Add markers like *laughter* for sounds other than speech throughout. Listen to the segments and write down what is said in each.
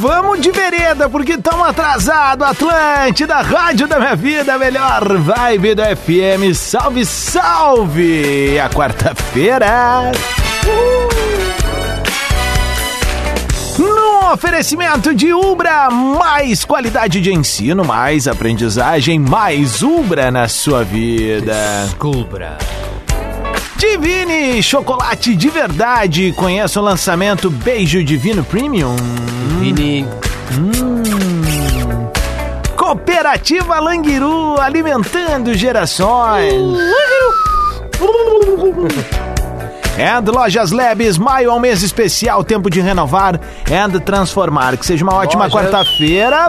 Vamos de vereda, porque estamos atrasados. Atlântida, rádio da minha vida, melhor vibe do FM. Salve, salve! A quarta-feira. No oferecimento de Ubra, mais qualidade de ensino, mais aprendizagem, mais Ubra na sua vida. Cubra. Divine, chocolate de verdade. Conheça o lançamento Beijo Divino Premium. Vini. Cooperativa Languiru, alimentando gerações. And Lojas Labs, maio é um mês especial, tempo de renovar and transformar. Que seja uma ótima Lojas quarta-feira.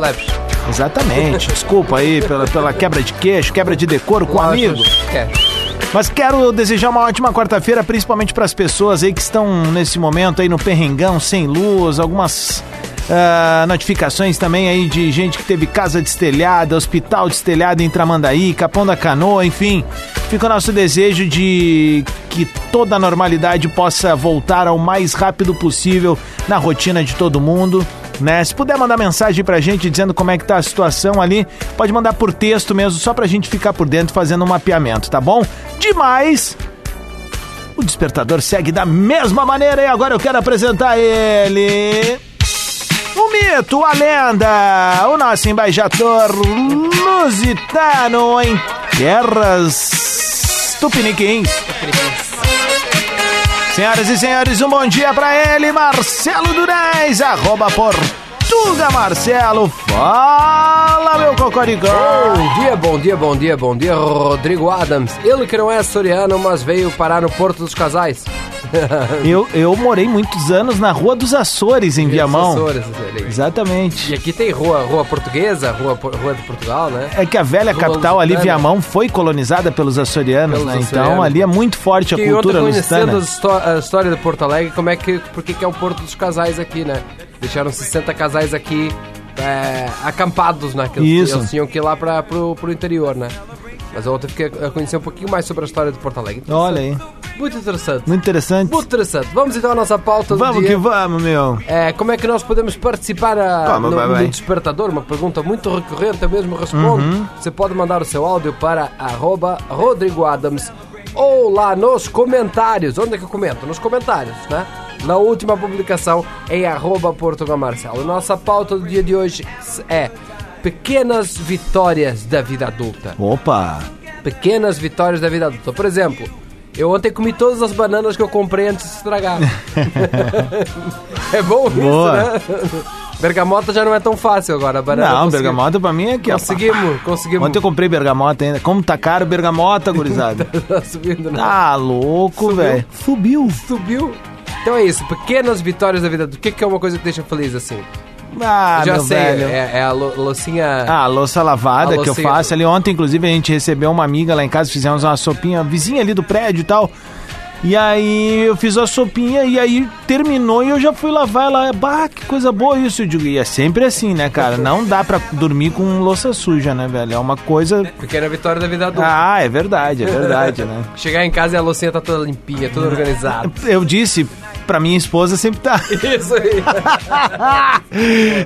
Exatamente. Desculpa aí pela, pela quebra de queixo, quebra de decoro com o amigo. É. Mas quero desejar uma ótima quarta-feira, principalmente para as pessoas aí que estão nesse momento aí no perrengão, sem luz, algumas ah, notificações também aí de gente que teve casa destelhada, hospital destelhado em Tramandaí, Capão da Canoa, enfim. Fica o nosso desejo de que toda a normalidade possa voltar ao mais rápido possível na rotina de todo mundo. Né? Se puder mandar mensagem pra gente dizendo como é que tá a situação ali, pode mandar por texto mesmo, só pra gente ficar por dentro fazendo um mapeamento, tá bom? Demais! O despertador segue da mesma maneira e agora eu quero apresentar ele. O mito, a lenda, o nosso embaixador lusitano em terras tupiniquins. Senhoras e senhores, um bom dia pra ele, Marcelo Durais, arroba Portuga Marcelo. Fala, meu cocoricó. Bom dia, bom dia, bom dia, bom dia, Rodrigo Adams. Ele que não é soriano, mas veio parar no Porto dos Casais. *laughs* Eu, eu morei muitos anos na Rua dos Açores, em Viamão. Açores, ali. Exatamente. E aqui tem rua, rua portuguesa, rua, rua de Portugal, né? É que a velha Rua capital ali, lusitana. Viamão, foi colonizada pelos açorianos, Pelos né? Então ali é muito forte a cultura ontem conhecendo lusitana. a histó- a história de Porto Alegre, como é que, por que é o Porto dos Casais aqui, né? Deixaram 60 casais aqui é, acampados, né? Que eles, Isso. eles tinham que ir lá para pro, pro interior, né? Mas ontem fiquei a conhecer um pouquinho mais sobre a história de Porto Alegre. Olha aí, Muito interessante. muito interessante. Muito interessante. Vamos então à nossa pauta do Vamos dia. que vamos, meu. É, como é que nós podemos participar a, Vamos, no, vai, no vai. Despertador? Uma pergunta muito recorrente, eu mesmo respondo. Uhum. Você pode mandar o seu áudio para arroba Rodrigo Adams ou lá nos comentários. Onde é que eu comento? Nos comentários, né? Na última publicação em arroba Portugal Marcelo. Nossa pauta do dia de hoje é pequenas vitórias da vida adulta Opa! pequenas vitórias da vida adulta. Por exemplo, eu ontem comi todas as bananas que eu comprei antes de estragar. *laughs* é bom Boa. isso, né? Bergamota já não é tão fácil agora. a Banana Não, consegui- bergamota pra mim é ó. Conseguimos, conseguimos. Ontem eu comprei bergamota ainda. Como tá caro bergamota, gurizada? *laughs* Tá subindo, né? Ah, louco, velho. Subiu. Subiu. Então é isso, pequenas vitórias da vida adulta. O que, que é uma coisa que deixa feliz assim? Ah, já meu sei, velho. é, é a lo- loucinha. Ah, a louça lavada A que eu faço ali. Ontem, inclusive, a gente recebeu uma amiga lá em casa, fizemos uma sopinha, vizinha ali do prédio e tal. E aí eu fiz a sopinha e aí terminou e eu já fui lavar ela. Bah, que coisa boa isso, eu digo. E é sempre assim, né, cara? Não dá pra dormir com louça suja, né, velho? É uma coisa. Pequena vitória da vida adulta. Ah, é verdade, é verdade, né? *laughs* Chegar em casa e a loucinha tá toda limpinha, toda organizada. Eu disse pra minha esposa sempre tá. *laughs* Isso aí.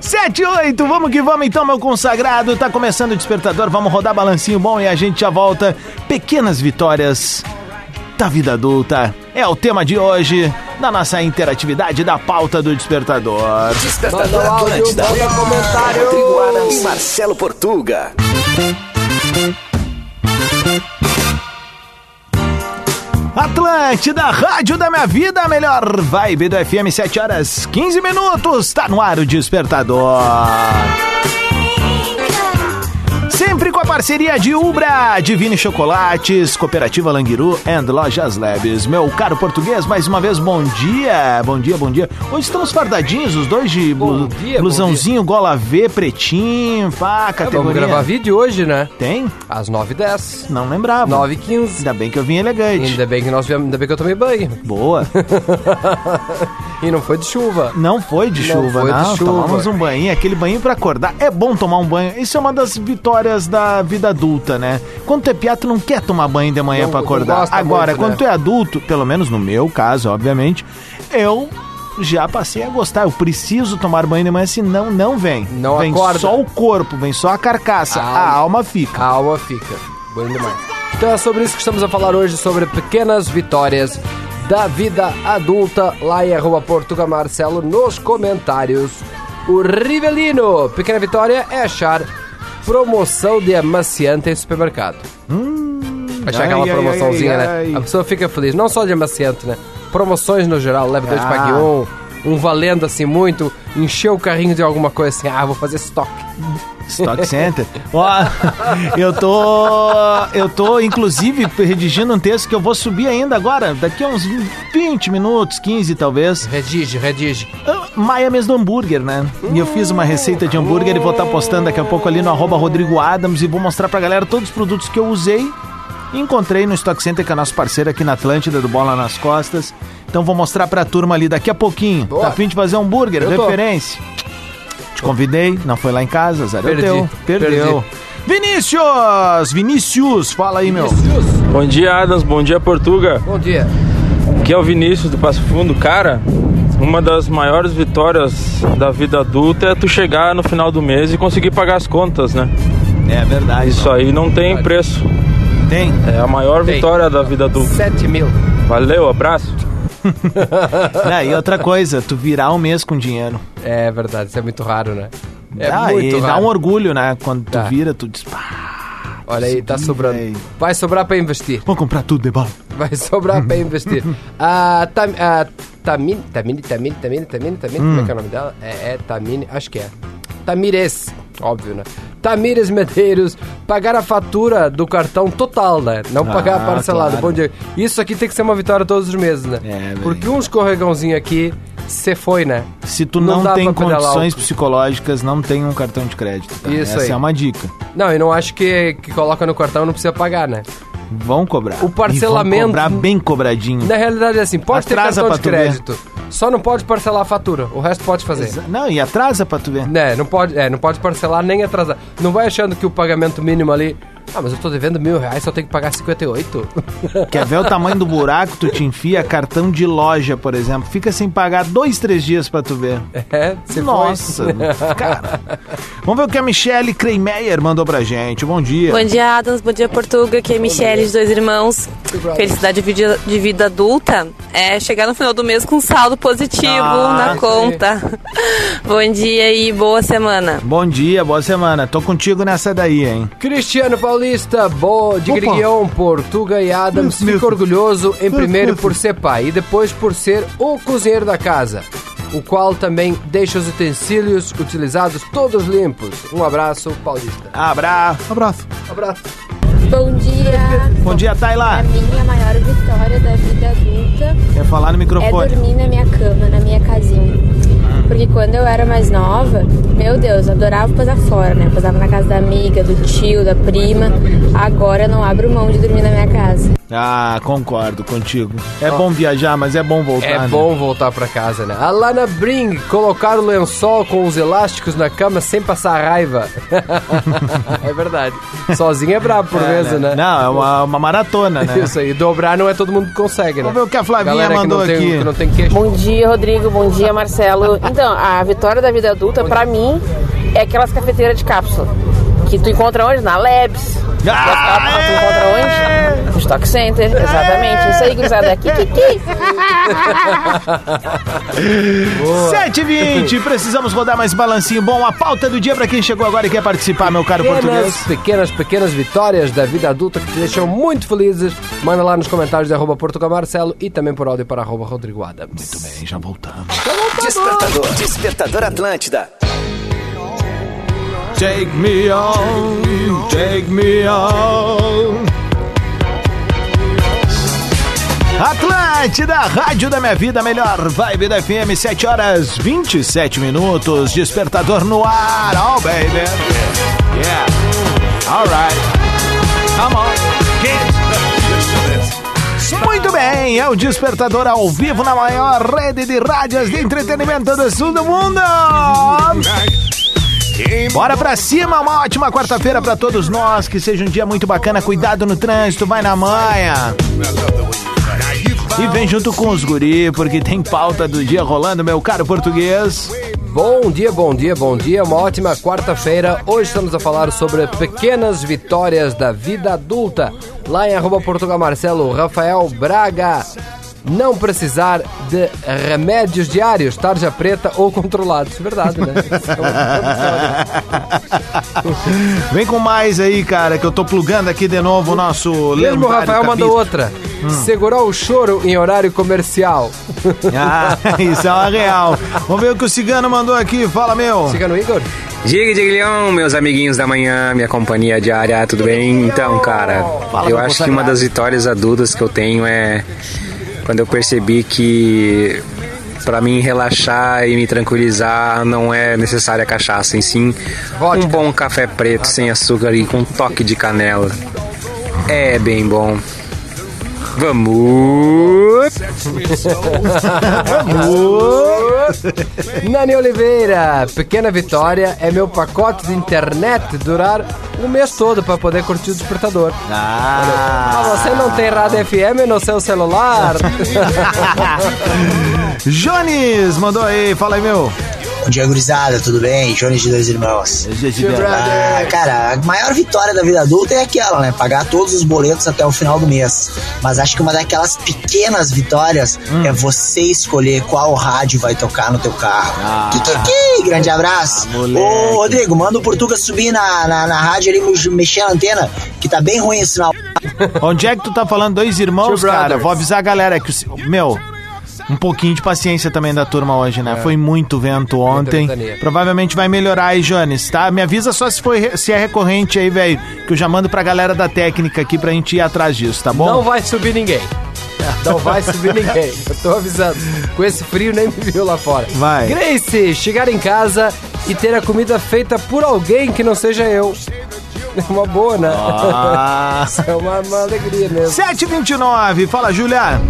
*laughs* 7 8, vamos que vamos então, meu consagrado. Tá começando o despertador, vamos rodar balancinho bom e a gente já volta. Pequenas vitórias da vida adulta é o tema de hoje na nossa interatividade da pauta do despertador. Despertador Atlântida. comentário. Rodrigo Adams e Marcelo Portuga. Atlântida, rádio da minha vida, a melhor vibe do FM, 7 horas 15 minutos. Tá no ar o despertador. Sempre com a parceria de Ubra, Divine Chocolates, Cooperativa Languiru and Lojas Labs. Meu caro português, mais uma vez, bom dia. Bom dia, bom dia. Hoje estamos fardadinhos, os dois de blu- dia, blusãozinho, gola V, pretinho, pá, É, categoria. vamos gravar vídeo hoje, né? Tem? Às 9h10. Não lembrava. 9h15. Ainda bem que eu vim elegante. Ainda bem que nós ainda bem que eu tomei banho. Boa. *laughs* E não foi de chuva. Não foi de Não chuva, foi de não. chuva. Tomamos um banho, aquele banho pra acordar. É bom tomar um banho. Isso é uma das vitórias da vida adulta, né? Quando tu é piá, tu não quer tomar banho de manhã não acordar. Agora, muito, quando né? tu é adulto, pelo menos no meu caso, obviamente, eu já passei a gostar. Eu preciso tomar banho de manhã, senão não vem. Não vem acorda. só o corpo, vem só a carcaça. A A, alma. fica. A alma fica. Bom demais. Então é sobre isso que estamos a falar hoje, sobre pequenas vitórias da vida adulta, lá em arroba Portuga Marcelo, nos comentários. O Rivelino, pequena vitória é achar promoção de amaciante em supermercado. achar ai, aquela ai, promoçãozinha, ai, né? A pessoa fica feliz, não só de amaciante, né? Promoções no geral, leva dois, Ah. pague um, um valendo assim muito, encher o carrinho de alguma coisa assim, ah, vou fazer estoque. Stock Center. Ó, eu tô. Eu tô, inclusive, redigindo um texto que eu vou subir ainda agora, daqui a uns 20 minutos, 15 talvez. Redige, redige. Ah, Maia mês do hambúrguer, né? E eu fiz uma receita de hambúrguer e vou estar postando daqui a pouco ali no arroba Rodrigo Adams e vou mostrar pra galera todos os produtos que eu usei encontrei no Stock Center, que é nosso parceiro aqui na Atlântida, do Bola nas Costas. Então vou mostrar pra turma ali daqui a pouquinho. Boa. Tá a fim de fazer hambúrguer, Eu tô. referência. Te convidei, não foi lá em casa, Zé. Perdi, Teu. Perdeu. Vinícius! Vinícius, fala aí, meu. Bom dia, Adams. Bom dia, Portuga. Bom dia. Aqui é o Vinícius do Passo Fundo. Cara, uma das maiores vitórias da vida adulta é tu chegar no final do mês e conseguir pagar as contas, né? É verdade. Isso aí não tem preço. Tem. É a maior Tem. vitória da vida adulta. 7 mil. Valeu, abraço. *laughs* Não, e outra coisa, tu virar um mês com dinheiro. É verdade, isso é muito raro, né? É Ah, muito e dá raro. um orgulho, né? Quando tu Dá. vira, tu diz, pá, Olha aí, tá sobrando. véi. Vai sobrar pra investir. vou comprar tudo de bola. *laughs* Vai sobrar pra investir. *laughs* A Tam, a Tamine, Tamine, Tamine, Tamine, Tamine, Tamine, como é que é o nome dela? É, é Tamine, acho que é. Tamires, óbvio, né? Tamires Medeiros, pagar a fatura do cartão total, né? Não pagar Ah, parcelado. claro. Bom dia. Isso aqui tem que ser uma vitória todos os meses, né? É. Porque um escorregãozinho aqui, você foi, né? Se tu Não não, tem condições psicológicas, não tem um cartão de crédito. tá? Isso Essa aí. é uma dica. Não, eu não acho que, que coloca no cartão não precisa pagar, né? Vão cobrar. O parcelamento- E vão cobrar bem cobradinho. Na realidade é assim, pode Atrasa ter cartão de crédito, só não pode parcelar a fatura, o resto pode fazer. Exa- Não, e atrasa pra tu ver. Né, não pode, é, não pode parcelar nem atrasar. Não vai achando que o pagamento mínimo ali. Ah, mas eu tô devendo mil reais, só tenho que pagar 58. *laughs* Quer ver o tamanho do buraco? Tu te enfia cartão de loja, por exemplo. Fica sem pagar dois, três dias pra tu ver. É, você Nossa, cara. Vamos ver o que a Michelle Kreimeyer mandou pra gente. Bom dia. Bom dia, Adams. Bom dia, Portuga. Aqui é Michele, de dois irmãos. Felicidade de vida, de vida adulta é chegar no final do mês com saldo positivo Ah, na sim. conta. Bom dia e boa semana. Bom dia, boa semana. Tô contigo nessa daí, hein? Cristiano Paulista, bo, de Opa. Portuga e Adams, Meu fica orgulhoso em primeiro por ser pai e depois por ser o cozinheiro da casa, o qual também deixa os utensílios utilizados todos limpos. Um abraço, Paulista. Abraço. Abraço. Abraço. Bom dia. Bom dia, A Tayla. minha maior vitória da vida adulta Quer falar no é microfone? dormir na minha cama, na minha casinha. Porque quando eu era mais nova, meu Deus, eu adorava posar fora, né? Posava na casa da amiga, do tio, da prima. Agora eu não abro mão de dormir na minha casa. Ah, concordo contigo. É bom viajar, mas é bom voltar. É né? bom voltar pra casa, né? A Lana Bring, colocar o lençol com os elásticos na cama sem passar raiva. *laughs* é verdade. Sozinho é brabo por É, vezes, né? Não, é uma, uma maratona, né? Isso aí, dobrar não é todo mundo que consegue, né? Vamos ver o que a Flavinha Galera que mandou não tem, aqui. que não tem queixo. Bom dia, Rodrigo. Bom dia, *laughs* Marcelo. Então, a vitória da vida adulta, pra mim, é aquelas cafeteiras de cápsula. Que tu encontra onde? Na Labs. Ah, tu encontra onde? No Stock Center, exatamente. Isso aí, gurizada. Kikiki. 7h20, precisamos rodar mais balancinho bom. A pauta do dia pra quem chegou agora e quer participar, meu caro Pequenas, português. pequenas, pequenas vitórias da vida adulta que te deixam muito felizes. Manda lá nos comentários de arroba Portugal Marcelo e também por áudio para arroba Rodrigo Adams. Muito bem, já voltamos. Despertador. Despertador Atlântida. Take me on, take me on. Atlântida, Rádio da Minha Vida, melhor vibe da FM, 7 horas 27 minutos, despertador no ar, oh baby. Yeah, alright, come on, kids. Muito bem, é o despertador ao vivo na maior rede de rádios de entretenimento do sul do mundo. Bora pra cima, uma ótima quarta-feira pra todos nós, que seja um dia muito bacana, cuidado no trânsito, vai na manha. E vem junto com os guri, porque tem pauta do dia rolando, meu caro português. Bom dia, bom dia, bom dia. Uma ótima quarta-feira. Hoje estamos a falar sobre pequenas vitórias da vida adulta. Lá em arroba Portugal Marcelo, Rafael Braga. Não precisar de remédios diários, tarja preta ou controlados. Verdade, né? *laughs* Vem com mais aí, cara, que eu tô plugando aqui de novo o nosso Mesmo o Rafael mandou outra. Segurou o choro em horário comercial. Ah, *laughs* isso é uma real. Vamos ver o que o Cigano mandou aqui. Fala, meu. Cigano Igor? Diga, Diglhão, meus amiguinhos da manhã, minha companhia diária, tudo bem? Então, cara, Fala, eu acho que uma das vitórias adultas que eu tenho é quando eu percebi que pra mim relaxar e me tranquilizar não é necessária cachaça, em sim Vodka. um bom café preto sem açúcar e com um toque de canela. É bem bom. Vamos! Nani Oliveira, pequena vitória é meu pacote de internet durar um mês todo para poder curtir o despertador. Ah, Ah, você não tem rádio FM no seu celular? *laughs* Jones mandou aí. Fala aí, meu. Bom dia, gurizada, tudo bem? Jones de dois irmãos. Ah, cara, a maior vitória da vida adulta é aquela, né? Pagar todos os boletos até o final do mês. Mas acho que uma daquelas pequenas vitórias é você escolher qual rádio vai tocar no teu carro. Ah. Kikiki, grande abraço. moleque. Ô, Rodrigo, manda o Portuga subir na, na, na rádio ali, mexer a antena, que tá bem ruim o sinal. Onde é que tu tá falando? Dois irmãos, Two cara? brothers. Vou avisar a galera que, o- meu, um pouquinho de paciência também da turma hoje, né? Foi muito vento ontem. Provavelmente vai melhorar aí, Jones, tá? Me avisa só se, foi, se é recorrente aí, velho, que eu já mando pra galera da técnica aqui pra gente ir atrás disso, tá bom? Não vai subir ninguém. Não vai subir *laughs* ninguém. Eu tô avisando. Com esse frio nem me viu lá fora. Vai. Grace, chegar em casa e ter a comida feita por alguém que não seja eu. É uma boa, né? Ah. *laughs* é uma, uma alegria mesmo. 729, fala, Julia.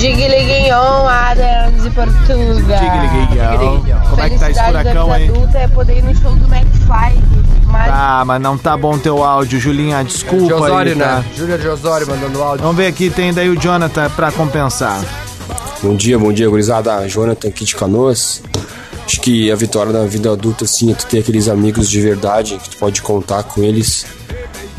Digiliguinhon, Adams e Portuga. Digiliguinhon. Como é que tá esse furacão da aí? vida adulta é poder ir no show do McFly. Mas Ah, mas não tá bom teu áudio, Julinha, desculpa De Osório, aí, tá? né? Júlia de Osório mandando áudio. Vamos ver aqui, tem daí o Jonathan pra compensar. Bom dia, bom dia, gurizada. Jonathan aqui de Canoas. Acho que a vitória da vida adulta, assim, é tu ter aqueles amigos de verdade, que tu pode contar com eles,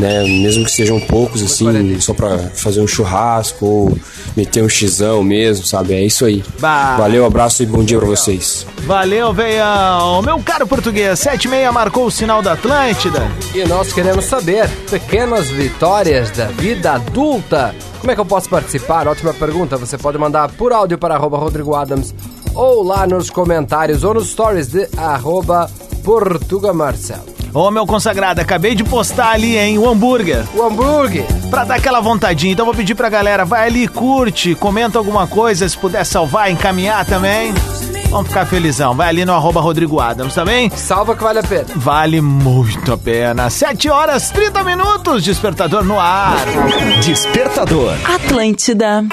né? Mesmo que sejam poucos, assim, só pra fazer um churrasco ou meter um xizão mesmo, sabe? É isso aí. Bah. Valeu, abraço e bom dia pra vocês. Valeu, veião. Meu caro português, 76 marcou o sinal da Atlântida. E nós queremos saber pequenas vitórias da vida adulta. Como é que eu posso participar? Ótima pergunta. Você pode mandar por áudio para arroba Rodrigo Adams ou lá nos comentários ou nos stories de arroba Portuga Marcelo. Ô, meu consagrado, acabei de postar ali, hein, o hambúrguer. O hambúrguer. Pra dar aquela vontadinha. Então vou pedir pra galera, vai ali, curte, comenta alguma coisa, se puder salvar, encaminhar também. Vamos ficar felizão. Vai ali no arroba Rodrigo Adams, tá bem? Salva que vale a pena. Vale muito a pena. 7 horas 30 minutos, despertador no ar. Despertador. Atlântida.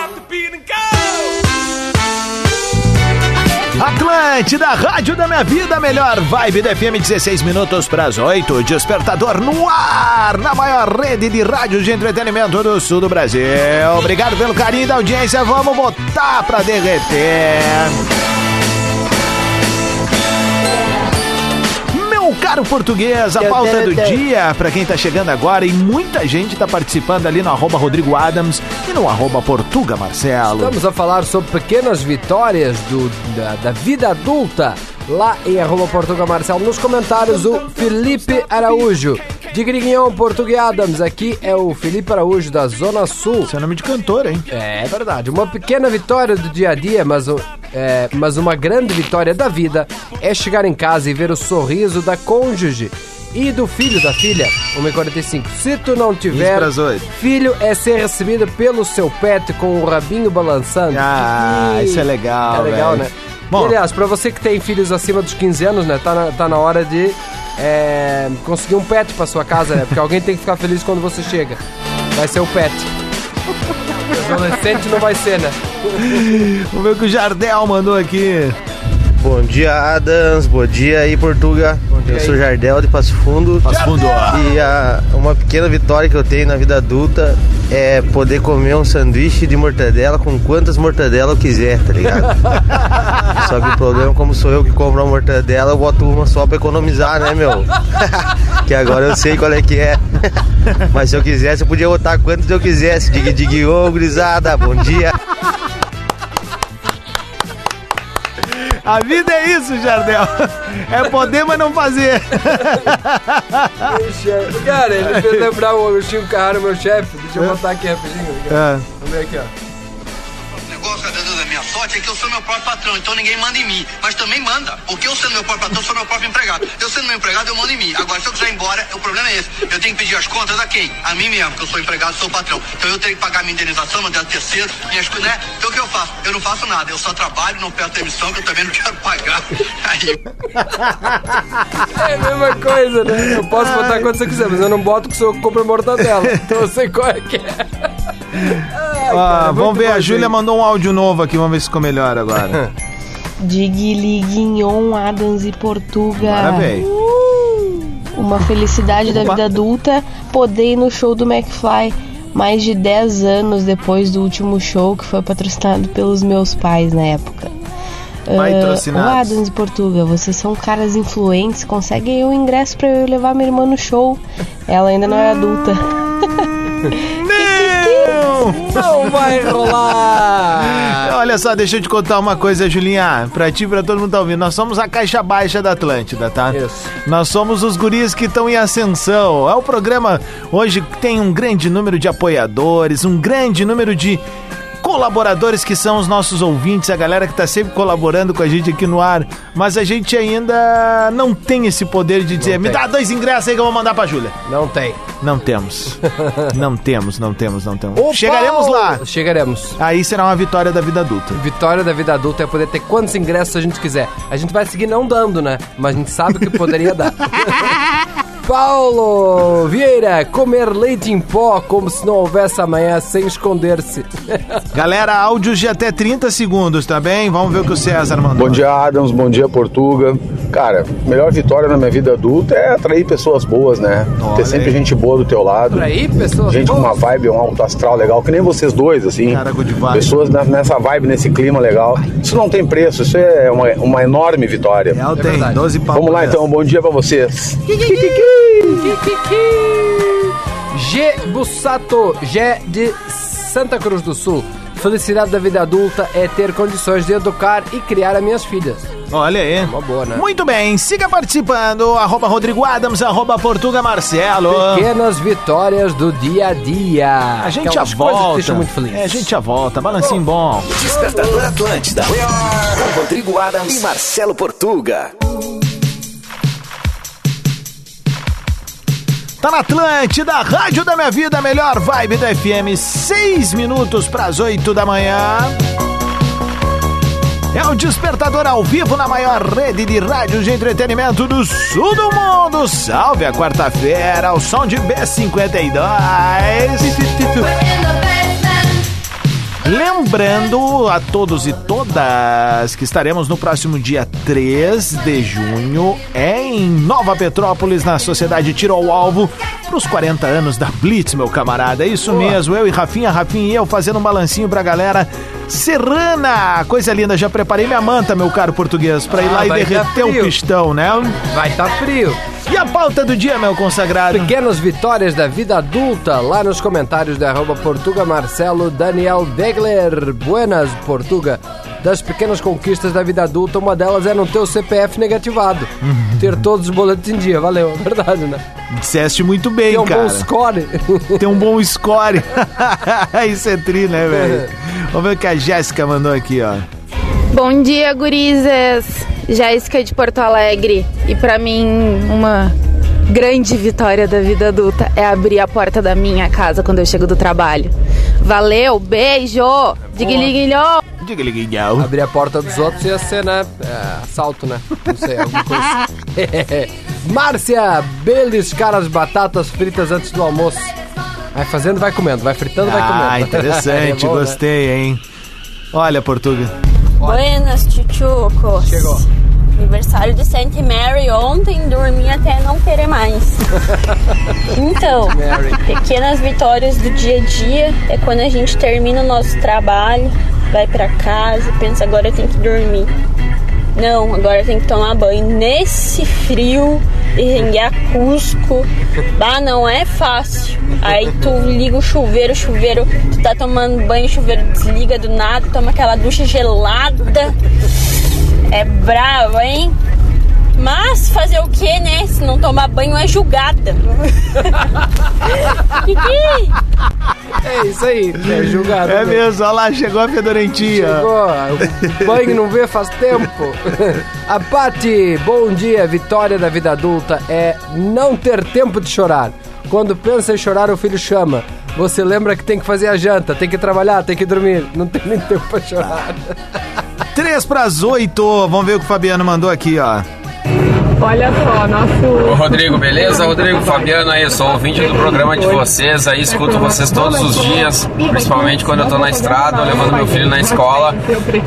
Atlântida, rádio da minha vida, melhor vibe da FM, 16 minutos para as 8. Despertador no ar, na maior rede de rádios de entretenimento do sul do Brasil. Obrigado pelo carinho da audiência, vamos botar pra derreter. Caro português, a pauta do dia, pra quem tá chegando agora, e muita gente tá participando ali no arroba Rodrigo Adams e no arroba Portuga Marcelo. Estamos a falar sobre pequenas vitórias do, da, da vida adulta. Lá em arroba Portuga Marcelo. Nos comentários, o Felipe Araújo. De Grignon, Portuga Adams. Aqui é o Felipe Araújo, da Zona Sul. Seu nome de cantor, hein? É verdade. Uma pequena vitória do dia a dia, mas, é, mas uma grande vitória da vida é chegar em casa e ver o sorriso da cônjuge E do filho da filha, 1h45. Se tu não tiver, filho é ser recebido pelo seu pet com o rabinho balançando. Ah, isso é legal, É legal, velho. né? Bom. E, aliás, pra você que tem filhos acima dos 15 anos, né? Tá na, tá na hora de é, conseguir um pet pra sua casa, né? Porque alguém tem que ficar feliz quando você chega. Vai ser o pet. Adolescente não vai ser, né? Vamos ver o que o Jardel mandou aqui. Bom dia, Adams. Bom dia aí, Portuga. eu sou Jardel de Passo Fundo. Passo Fundo. E a, uma pequena vitória que eu tenho na vida adulta é poder comer um sanduíche de mortadela com quantas mortadelas eu quiser, tá ligado? *laughs* só que o problema, como sou eu que compro uma mortadela, eu boto uma só pra economizar, né, meu? *laughs* que agora eu sei qual é que é. Mas se eu quisesse, eu podia botar quantas eu quisesse. Dig, dig, ô, gurizada. Bom dia. A vida é isso, Jardel. É poder, mas não fazer. Cara, ele fez lembrar o Agostinho Carraro, meu chefe. Deixa eu botar aqui rapidinho. É. Vamos ver aqui, ó. É que eu sou meu próprio patrão, então ninguém manda em mim. Mas também manda, porque eu sendo meu próprio patrão, sou meu próprio empregado. Eu sendo meu empregado, eu mando em mim. Agora, se eu quiser ir embora, o problema é esse. Eu tenho que pedir as contas a quem? A mim mesmo, que eu sou empregado, sou patrão. Então eu tenho que pagar minha indenização, décimo terceiro, minhas coisas, né? Então o que eu faço? Eu não faço nada, eu só trabalho, não peço demissão, que eu também não quero pagar. *laughs* Aí. É a mesma coisa, né? Eu posso botar quando você quiser, mas eu não boto que o senhor compra mortadela. *laughs* Então eu sei qual é que é. Ah, vamos muito ver, a Júlia mandou um áudio novo aqui, vamos ver se ficou melhor agora. *laughs* Dig Liguinhon, Adams e Portuga. Parabéns. Uma felicidade da Opa. vida adulta, poder ir no show do McFly mais de 10 anos depois do último show que foi patrocinado pelos meus pais na época. Ah, ô Adams e Portuga, vocês são caras influentes, conseguem o ingresso pra eu levar minha irmã no show. Ela ainda não é adulta. *laughs* Não! Não vai rolar! Olha só, deixa eu te contar uma coisa, Julinha. Pra ti e pra todo mundo que tá ouvindo. Nós somos a caixa baixa da Atlântida, tá? Isso. Nós somos os guris que estão em ascensão. É o programa hoje que tem um grande número de apoiadores, um grande número de colaboradores que são os nossos ouvintes, a galera que tá sempre colaborando com a gente aqui no ar. Mas a gente ainda não tem esse poder de dizer, me dá dois ingressos aí que eu vou mandar pra Júlia. Não tem. Não temos. *laughs* não temos, não temos, não temos. Ô, Chegaremos lá. Chegaremos. Aí será uma vitória da vida adulta. Vitória da vida adulta é poder ter quantos ingressos a gente quiser. A gente vai seguir não dando, né? Mas a gente sabe que poderia dar. *laughs* Paulo Vieira, comer leite em pó como se não houvesse amanhã sem esconder-se. *laughs* Galera, áudios de até 30 segundos, tá bem? Vamos ver o que o César mandou. Bom dia, Adams. Bom dia, Portuga. Cara, melhor vitória na minha vida adulta é atrair pessoas boas, né? Olha Ter sempre aí. gente boa do teu lado. Atrair pessoas Gente com boas? uma vibe, um alto astral legal, que nem vocês dois, assim. Cara, good vibe. Pessoas nessa vibe, nesse clima legal. Isso não tem preço, isso é uma, uma enorme vitória. Real tem, verdade. 12 pau Vamos lá então, bom dia pra vocês. G. Bussato, G de Santa Cruz do Sul. Felicidade da vida adulta é ter condições de educar e criar as minhas filhas. Olha aí. Uma boa, né? Muito bem, siga participando. Arroba Rodrigo Adams, arroba Portuga Marcelo. Pequenas vitórias do dia a dia. A gente já volta. deixam muito feliz. É, a gente já volta. Balancinho bom. Despertador Atlântida. Com Rodrigo Adams e Marcelo Portuga. Tá na Atlântida, Rádio da Minha Vida, melhor vibe da FM, seis minutos pras oito da manhã. É o Despertador ao vivo na maior rede de rádios de entretenimento do sul do mundo. Salve a quarta-feira, ao som de B52. Lembrando a todos e todas que estaremos no próximo dia 3 de junho em Nova Petrópolis, na Sociedade Tiro ao Alvo, para os 40 anos da Blitz, meu camarada. É isso mesmo, eu e Rafinha, Rafinha e eu fazendo um balancinho pra galera serrana. Coisa linda, já preparei minha manta, meu caro português, pra ir Ah, lá e tá derreter o frio. pistão, né? Vai tá frio. E a pauta do dia, meu consagrado? Pequenas vitórias da vida adulta, lá nos comentários da arroba Portuga Marcelo Daniel Degler. Buenas, Portuga. Das pequenas conquistas da vida adulta, uma delas é não ter o CPF negativado. ter todos os boletos em dia, valeu, é verdade, né? Disseste muito bem, Ter um cara. bom score. Tem um bom score. *laughs* Isso é tri, né, velho? Vamos ver o que a Jéssica mandou aqui, ó. Bom dia, gurizes! Jéssica de Porto Alegre. E pra mim, uma grande vitória da vida adulta é abrir a porta da minha casa quando eu chego do trabalho. Valeu, beijo! Diguiliguilhô! Diguiliguilhô! Abrir a porta dos outros ia ser, né? É, assalto, né? Não sei, alguma coisa. *laughs* Márcia, beliscar as batatas fritas antes do almoço. Vai fazendo, vai comendo, vai fritando, vai comendo. Ah, *laughs* interessante, É bom, né? gostei, hein? Olha, Portuga. Buenas, tchutchucos. Chegou. Aniversário de Saint Mary ontem, dormi até não querer mais. *laughs* Então, pequenas vitórias do dia a dia é quando a gente termina o nosso trabalho, vai pra casa, pensa agora eu tenho que dormir. Não, agora eu tenho que tomar banho nesse frio e renguear Cusco. Ah, não é fácil. Aí tu liga o chuveiro, o chuveiro, tu tá tomando banho, o chuveiro desliga do nada, toma aquela ducha gelada. É bravo, hein? Mas fazer o que, né? Se não tomar banho é julgada. *laughs* Kiki! É isso aí, é julgado. É né? mesmo, olha lá, chegou a fedorentinha. Chegou, o banho não vê faz tempo. *laughs* A Pati, bom dia. Vitória da vida adulta é não ter tempo de chorar. Quando pensa em chorar, o filho chama. Você lembra que tem que fazer a janta, tem que trabalhar, tem que dormir. Não tem nem tempo pra chorar. *laughs* Três pras oito. Vamos ver o que o Fabiano mandou aqui, ó. Olha só, nosso. Ô Rodrigo, beleza? Rodrigo Fabiano aí, sou ouvinte do programa de vocês, aí escuto vocês todos os dias, principalmente quando eu tô na estrada, levando meu filho na escola.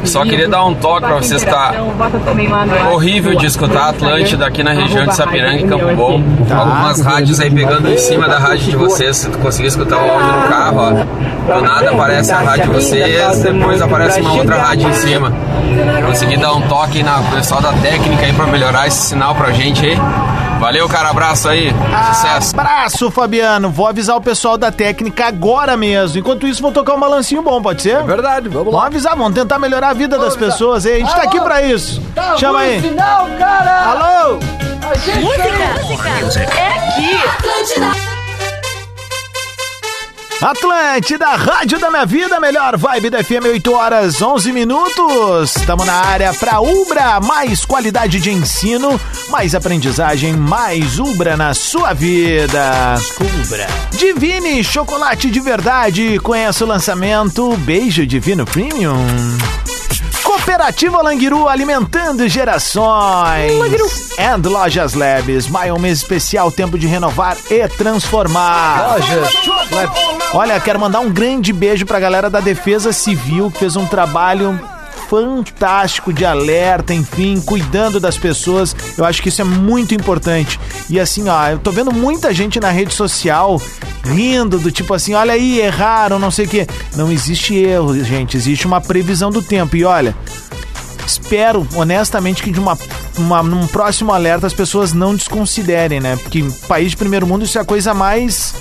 Só queria dar um toque pra vocês, tá horrível de escutar Atlântida aqui na região de Sapiranga e Campo Bom. Algumas rádios aí pegando em cima da rádio de vocês, se tu conseguir escutar o áudio no carro, ó. Do nada aparece a rádio de vocês, depois aparece uma outra rádio em cima. Consegui dar um toque na pessoal da técnica aí pra melhorar esse sinal pra gente aí. Valeu, cara, abraço aí. Sucesso. Abraço, Fabiano. Vou avisar o pessoal da técnica agora mesmo. Enquanto isso, vou tocar um balancinho bom, pode ser? É verdade, vamos lá. Vamos avisar, vamos tentar melhorar a vida das pessoas aí. A gente tá aqui pra isso. Chama aí. Final, cara! Alô? Música! É aqui! Atlântida, Rádio da Minha Vida, melhor vibe da FM, 8 horas 11 minutos. Estamos na área para Ubra, mais qualidade de ensino, mais aprendizagem, mais Ubra na sua vida. Ubra. Divine, chocolate de verdade. Conhece o lançamento Beijo Divino Premium. Cooperativa Languiru alimentando gerações. Languiru. And Lojas Labs, maio um mês especial, tempo de renovar e transformar. Lojas Labs. Olha, quero mandar um grande beijo pra galera da Defesa Civil que fez um trabalho fantástico de alerta, enfim, cuidando das pessoas. Eu acho que isso é muito importante. E assim, ó, eu tô vendo muita gente na rede social rindo do tipo assim, olha aí, erraram, não sei o quê. Não existe erro, gente, existe uma previsão do tempo. E olha, espero honestamente que de uma, uma num próximo alerta as pessoas não desconsiderem, né? Porque país de primeiro mundo isso é a coisa mais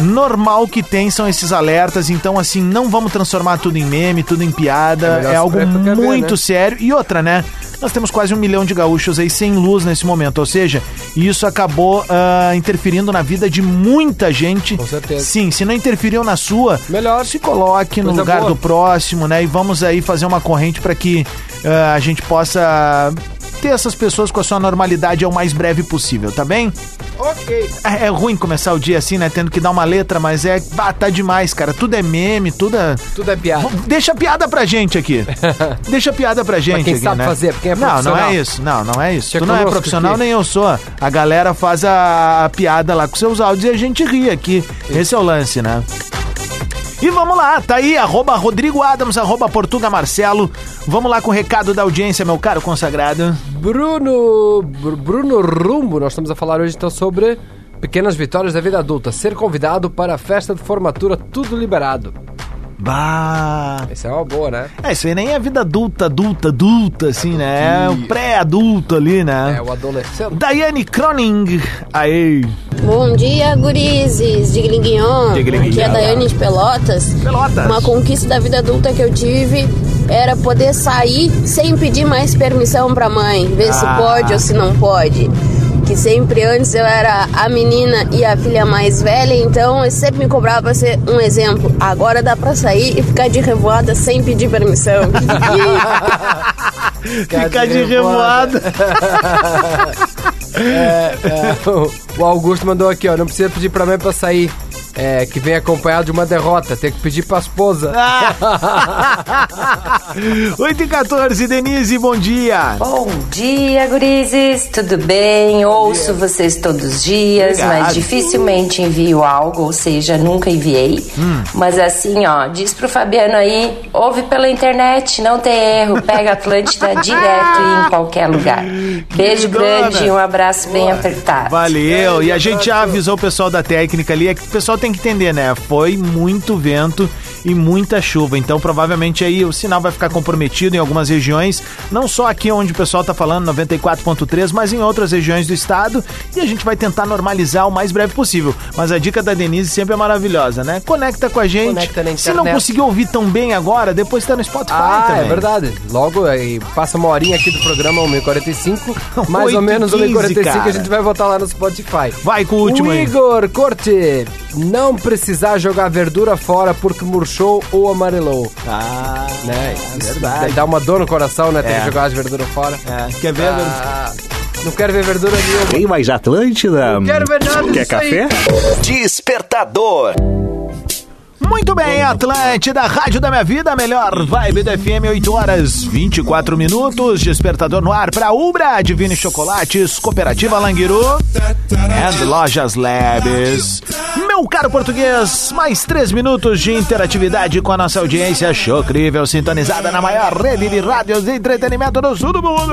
normal que tem são esses alertas, então assim, não vamos transformar tudo em meme, tudo em piada, É é, algo muito né? sério. E outra, né? Nós temos quase um milhão de gaúchos aí sem luz nesse momento, ou seja, isso acabou ah, interferindo na vida de muita gente. Com certeza. Sim, se não interferiu na sua, melhor se coloque no lugar boa. do próximo, né? E vamos aí fazer uma corrente para que ah, a gente possa ter essas pessoas com a sua normalidade ao mais breve possível, tá bem? Ok. É, é ruim começar o dia assim, né? Tendo que dar uma letra, mas é. Ah, tá demais, cara. Tudo é meme, tudo é. Tudo é piada. Deixa a piada pra gente aqui. *laughs* Deixa a piada pra gente quem aqui, sabe né? fazer, pra quem é Não, não profissional. é isso. Não, não é isso. Deixa tu não é profissional, nem eu sou. A galera faz a, a piada lá com seus áudios e a gente ri aqui. Esse é o lance, né? E vamos lá, tá aí, arroba Rodrigo Adams, arroba Portuga Marcelo. Vamos lá com o recado da audiência, meu caro consagrado. Bruno. Br- Bruno Rumbo, nós estamos a falar hoje então sobre pequenas vitórias da vida adulta. Ser convidado para a festa de formatura, tudo liberado. Bah. Essa é uma boa, né? É, isso aí nem é vida adulta, adulta, adulta, assim, né? É o pré-adulto ali, né? É o adolescente. Daiane Croning, aí. Bom dia, gurizes de Glinguinhon. Diglinguinhon. Aqui é a Daiane de Pelotas. Pelotas. Uma conquista da vida adulta que eu tive era poder sair sem pedir mais permissão pra mãe, ver Ah. se pode ou se não pode. Que sempre antes eu era a menina e a filha mais velha, então eu sempre me cobrava pra ser um exemplo. Agora dá pra sair e ficar de revoada sem pedir permissão. *laughs* Fica de revoada. *laughs* É, é, o, O Augusto mandou aqui, ó. Não precisa pedir pra mãe pra sair. É, que vem acompanhado de uma derrota. Tem que pedir pra esposa. *laughs* 8 e 14, Denise, bom dia. Bom dia, gurizes. Tudo bem? Ouço vocês todos os dias, Obrigado. mas dificilmente envio algo, ou seja, nunca enviei. Hum. Mas assim, ó, diz pro Fabiano aí, ouve pela internet, não tem erro, pega Atlântida *laughs* direto e em qualquer lugar. Beijo grande e um abraço bem apertado. Valeu. E a gente já avisou o pessoal da técnica ali, é que o pessoal tem que entender, né? Foi muito vento e muita chuva. Então, provavelmente aí o sinal vai ficar comprometido em algumas regiões, não só aqui onde o pessoal tá falando 94.3, mas em outras regiões do estado, e a gente vai tentar normalizar o mais breve possível. Mas a dica da Denise sempre é maravilhosa, né? Conecta com a gente. Conecta na Se não internet. conseguir ouvir tão bem agora, depois tá no Spotify Ah, também. é verdade. Logo aí, passa uma horinha aqui do programa, 1h45. *laughs* Mais ou 8h15, menos 1h45 cara. a gente vai voltar lá no Spotify. Vai com o último O aí. Igor Corte, não precisar jogar verdura fora porque murchou ou amarelou. Ah, né? é verdade. Dá uma dor no coração, né? Ter É. que jogar as verduras fora. É, quer ver ah, Não quero ver verdura nenhuma. Tem mais Atlântida? Não quero ver nada Quer disso aí. café? Despertador. Muito bem, Atlântida, Rádio da Minha Vida, melhor vibe do FM, 8 horas 24 minutos, despertador no ar para Ubra, Divine Chocolates, Cooperativa Languiru e Lojas Labs. Meu caro português, mais três minutos de interatividade com a nossa audiência chocrível, sintonizada na maior rede de rádios de entretenimento do sul do mundo.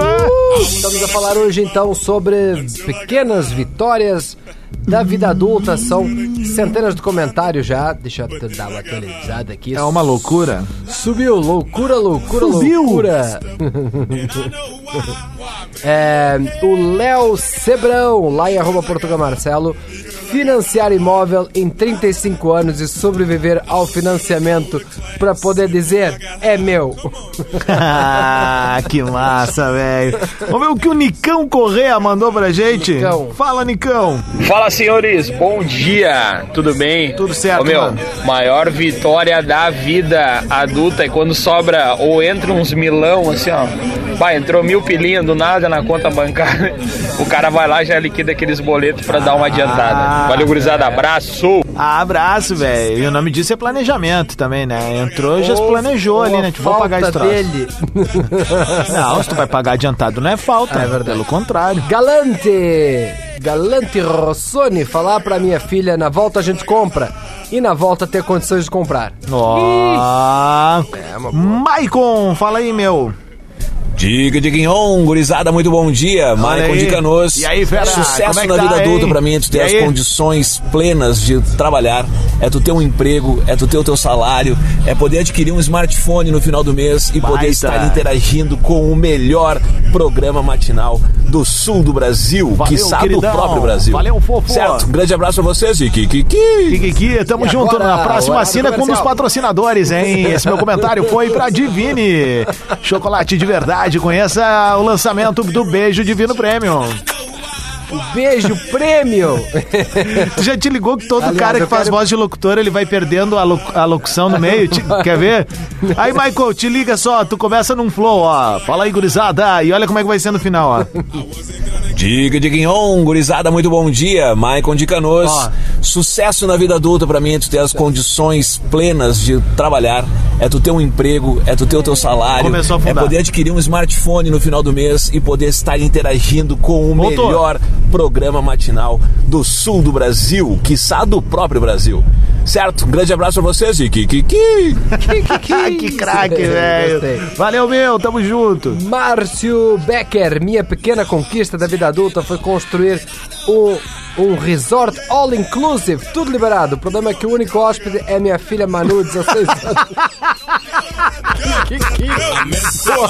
Estamos a falar hoje então sobre pequenas vitórias da vida adulta. São centenas de comentários já. Deixa eu dar uma atualizada aqui. É uma loucura. Subiu, loucura, loucura, Subiu. loucura. *laughs* É, o Léo Sebrão, lá em arroba Portugal Marcelo, financiar imóvel em 35 anos e sobreviver ao financiamento para poder dizer é meu. *laughs* Ah, que massa, velho. Vamos ver o que o Nicão Correa mandou pra gente. Nicão. Fala, Nicão. Fala, senhores. Bom dia. Tudo bem? Tudo certo, Ô, meu, mano. maior vitória da vida adulta é quando sobra ou entra uns milão, assim, ó. Vai, entrou mil pilinha do nada na conta bancária. O cara vai lá e já liquida aqueles boletos pra dar uma adiantada. Valeu, gurizada. Abraço. Ah, abraço, velho. E o nome disso é planejamento também, né? Entrou e já se Ou- planejou ou ali, né? Tipo, vou pagar esse falta troço. dele. *laughs* Não, se tu vai pagar adiantado não é falta. É verdade. Pelo contrário. Galante! Galante Rossoni, falar pra minha filha, na volta a gente compra. E na volta ter condições de comprar. Ó. É uma Maicon, fala aí, meu. Diga, Diguinhon, gurizada, muito bom dia. Maicon de Canoas. E aí, fera, Sucesso é na tá, vida hein? adulta pra mim é tu ter E as aí? condições plenas de trabalhar, é tu ter um emprego, é tu ter o teu salário, é poder adquirir um smartphone no final do mês e poder Baita. estar interagindo com o melhor programa matinal do sul do Brasil, Valeu, que sabe do próprio Brasil. Valeu, fofo. Certo? Um grande abraço pra vocês e Kiki. Kiki, tamo E junto agora, na próxima assina com um dos patrocinadores, hein? Esse meu comentário foi pra Divine. *laughs* Chocolate de verdade, conheça o lançamento do Beijo Divino Premium. O beijo prêmio! *laughs* Tu já te ligou que todo Aliás, cara que faz quero- voz de locutor, ele vai perdendo a, lo- a locução no meio? Te- *laughs* quer ver? Aí, Michael, te liga só, tu começa num flow, ó. Fala aí, gurizada, e olha como é que vai ser no final, ó. Diga, Diguinhon, gurizada, muito bom dia. Maicon de Canoas. Sucesso na vida adulta pra mim é tu ter as condições plenas de trabalhar, é tu ter um emprego, é tu ter o teu salário, é poder adquirir um smartphone no final do mês e poder estar interagindo com o Voltou. melhor programa matinal do sul do Brasil, quiçá do próprio Brasil. Certo? Um grande abraço pra vocês e Kiki. que craque, velho. Valeu, meu, tamo junto. Márcio Becker, minha pequena conquista da vida adulta foi construir um, um resort all inclusive, tudo liberado. O problema é que o único hóspede é minha filha Manu, 16 anos. *laughs* que, que, Boa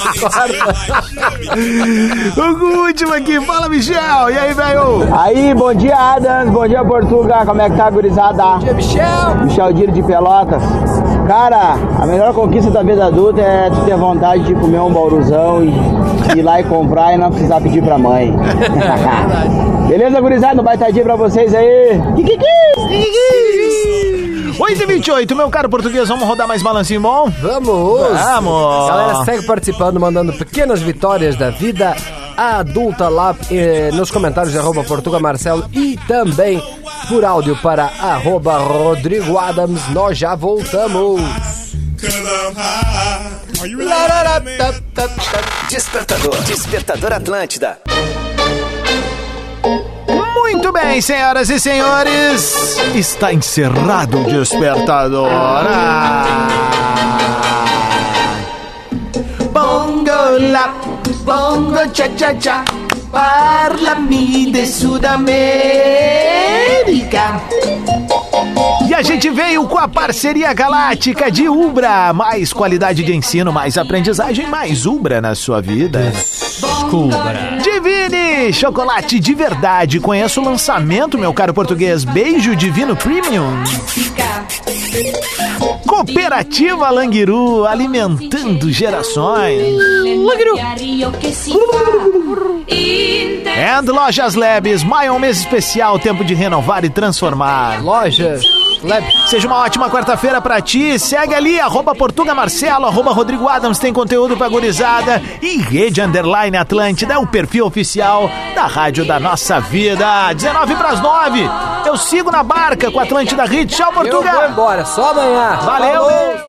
*laughs* O último aqui, fala, Michel. E aí, velho? Aí, bom dia, Adams. Bom dia, Portuga. Como é que tá, gurizada? Bom dia, Michel. Michel Diro de Pelotas. Cara, a melhor conquista da vida adulta é tu ter vontade de comer um bauruzão e ir lá e comprar e não precisar pedir pra mãe. *laughs* Beleza, gurizada? Um baita dia pra vocês aí. Kikiki! 8 e 28 meu caro português, vamos rodar mais balancinho bom? Vamos! Vamos! Galera, segue participando, mandando pequenas vitórias da vida adulta lá eh, nos comentários de arroba Portuga Marcelo e também por áudio para arroba Rodrigo Adams. Nós já voltamos. Despertador. Despertador Atlântida. Muito bem, senhoras e senhores, está encerrado o despertador. Ah. Bongo la, bongo cha cha cha, parla-me de Sudamérica. E a gente veio com a parceria galáctica de Ubra. Mais qualidade de ensino, mais aprendizagem, mais Ubra na sua vida. Cubra. Divine, chocolate de verdade. Conheça o lançamento, meu caro português. Beijo Divino Premium. Cooperativa Languiru, alimentando gerações. Languiru. And Lojas Labs, maio é um mês especial, tempo de renovar e transformar. Lojas Seja uma ótima quarta-feira pra ti. Segue ali, arroba Portuga Marcelo, arroba Rodrigo Adams, tem conteúdo pra gurizada. E Rede Underline Atlântida é o perfil oficial da Rádio da Nossa Vida. 19 pras 9. Eu sigo na barca com a Atlântida Hit. Tchau, Portuga. Eu vou embora, só amanhã. Valeu, Falou.